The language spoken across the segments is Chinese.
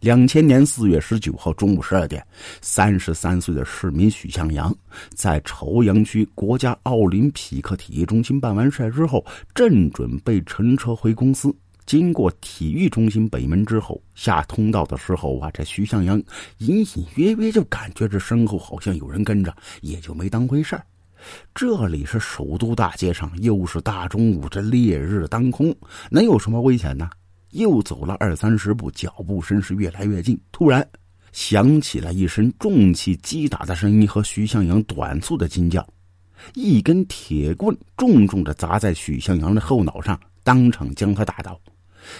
两千年四月十九号中午十二点，三十三岁的市民许向阳在朝阳区国家奥林匹克体育中心办完事之后，正准备乘车回公司。经过体育中心北门之后，下通道的时候啊，这徐向阳隐隐约约就感觉这身后好像有人跟着，也就没当回事这里是首都大街上，又是大中午，这烈日当空，能有什么危险呢？又走了二三十步，脚步声是越来越近。突然，响起了一声重器击打的声音和徐向阳短促的惊叫，一根铁棍重重的砸在许向阳的后脑上，当场将他打倒。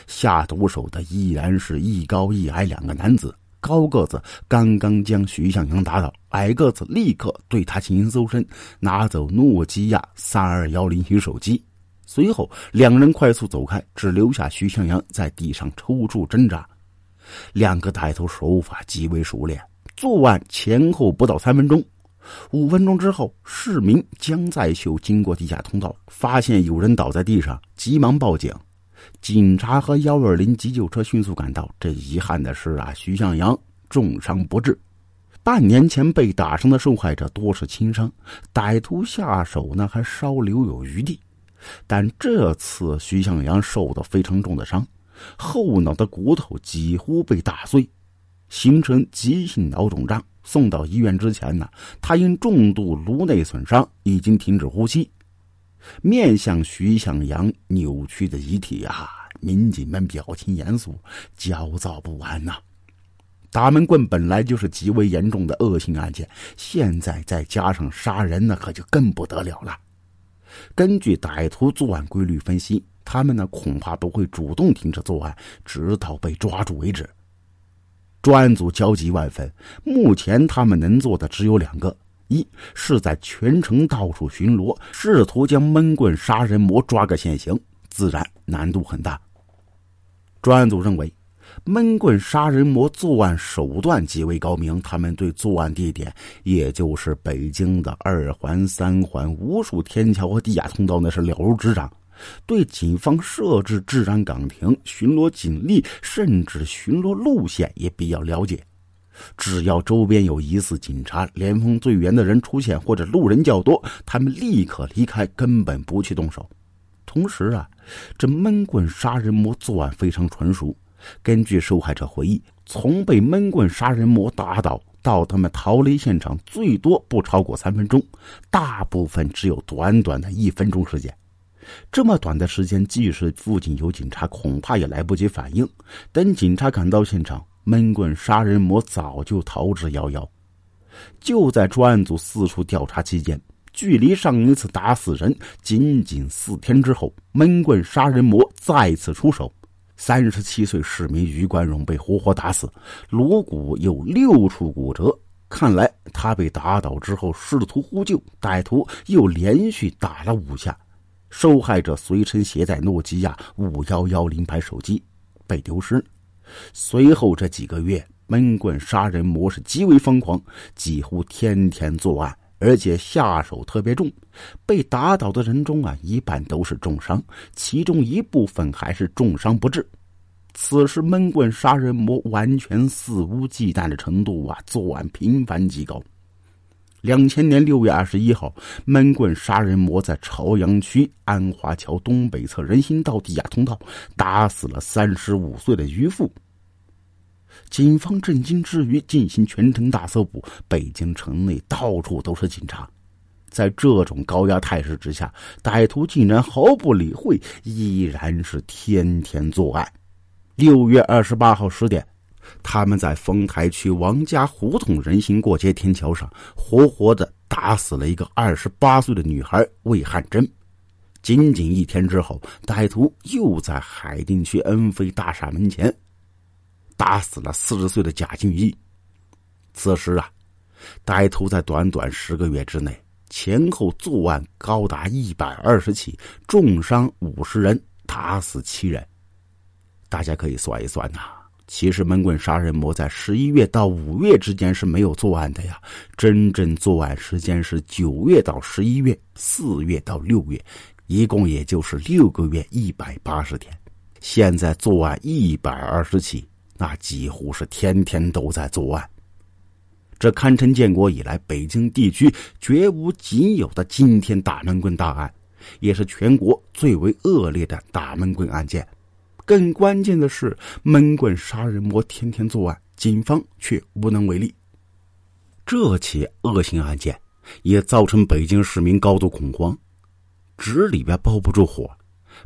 下毒手的依然是一高一矮两个男子，高个子刚刚将徐向阳打倒，矮个子立刻对他进行搜身，拿走诺基亚三二幺零型手机。随后，两人快速走开，只留下徐向阳在地上抽搐挣扎。两个歹徒手法极为熟练，作案前后不到三分钟。五分钟之后，市民江在秀经过地下通道，发现有人倒在地上，急忙报警。警察和幺二零急救车迅速赶到。这遗憾的是啊，徐向阳重伤不治。半年前被打伤的受害者多是轻伤，歹徒下手呢还稍留有余地。但这次徐向阳受的非常重的伤，后脑的骨头几乎被打碎，形成急性脑肿胀。送到医院之前呢，他因重度颅内损伤已经停止呼吸。面向徐向阳扭曲的遗体啊，民警们表情严肃，焦躁不安呐。打闷棍本来就是极为严重的恶性案件，现在再加上杀人，那可就更不得了了。根据歹徒作案规律分析，他们呢恐怕不会主动停止作案，直到被抓住为止。专案组焦急万分，目前他们能做的只有两个：一是在全城到处巡逻，试图将闷棍杀人魔抓个现行，自然难度很大。专案组认为。闷棍杀人魔作案手段极为高明，他们对作案地点，也就是北京的二环、三环，无数天桥和地下通道，那是了如指掌。对警方设置治安岗亭、巡逻警力，甚至巡逻路线也比较了解。只要周边有疑似警察、联防队员的人出现，或者路人较多，他们立刻离开，根本不去动手。同时啊，这闷棍杀人魔作案非常纯熟。根据受害者回忆，从被闷棍杀人魔打倒到他们逃离现场，最多不超过三分钟，大部分只有短短的一分钟时间。这么短的时间，即使附近有警察，恐怕也来不及反应。等警察赶到现场，闷棍杀人魔早就逃之夭夭。就在专案组四处调查期间，距离上一次打死人仅仅四天之后，闷棍杀人魔再次出手。三十七岁市民于冠荣被活活打死，颅骨有六处骨折。看来他被打倒之后试图呼救，歹徒又连续打了五下。受害者随身携带诺基亚五幺幺零牌手机，被丢失。随后这几个月，闷棍杀人模式极为疯狂，几乎天天作案。而且下手特别重，被打倒的人中啊，一半都是重伤，其中一部分还是重伤不治。此时闷棍杀人魔完全肆无忌惮的程度啊，作案频繁极高。两千年六月二十一号，闷棍杀人魔在朝阳区安华桥东北侧人行道地下通道打死了三十五岁的渔妇。警方震惊之余，进行全城大搜捕。北京城内到处都是警察，在这种高压态势之下，歹徒竟然毫不理会，依然是天天作案。六月二十八号十点，他们在丰台区王家胡同人行过街天桥上，活活的打死了一个二十八岁的女孩魏汉珍。仅仅一天之后，歹徒又在海淀区恩飞大厦门前。打死了四十岁的贾静怡。此时啊，歹徒在短短十个月之内，前后作案高达一百二十起，重伤五十人，打死七人。大家可以算一算呐，其实闷棍杀人魔在十一月到五月之间是没有作案的呀，真正作案时间是九月到十一月，四月到六月，一共也就是六个月一百八十天。现在作案一百二十起。那几乎是天天都在作案。这堪称建国以来北京地区绝无仅有的惊天大闷棍大案，也是全国最为恶劣的大闷棍案件。更关键的是，闷棍杀人魔天天作案，警方却无能为力。这起恶性案件也造成北京市民高度恐慌，纸里边包不住火。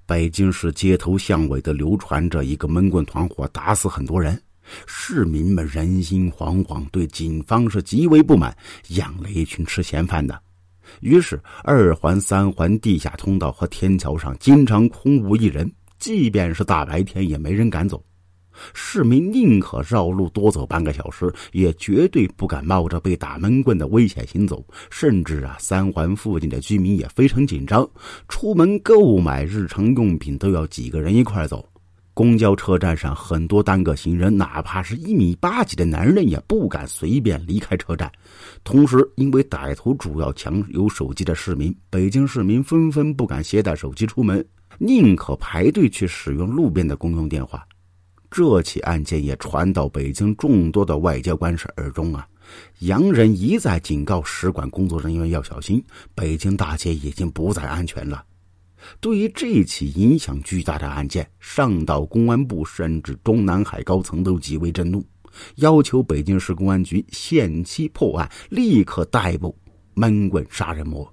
北京市街头巷尾的流传着一个闷棍团伙打死很多人。市民们人心惶惶，对警方是极为不满，养了一群吃闲饭的。于是，二环、三环地下通道和天桥上经常空无一人，即便是大白天也没人敢走。市民宁可绕路多走半个小时，也绝对不敢冒着被打闷棍的危险行走。甚至啊，三环附近的居民也非常紧张，出门购买日常用品都要几个人一块走。公交车站上，很多单个行人，哪怕是一米八几的男人，也不敢随便离开车站。同时，因为歹徒主要抢有手机的市民，北京市民纷纷不敢携带手机出门，宁可排队去使用路边的公用电话。这起案件也传到北京众多的外交官士耳中啊！洋人一再警告使馆工作人员要小心，北京大街已经不再安全了。对于这起影响巨大的案件，上到公安部，甚至中南海高层都极为震怒，要求北京市公安局限期破案，立刻逮捕闷棍杀人魔。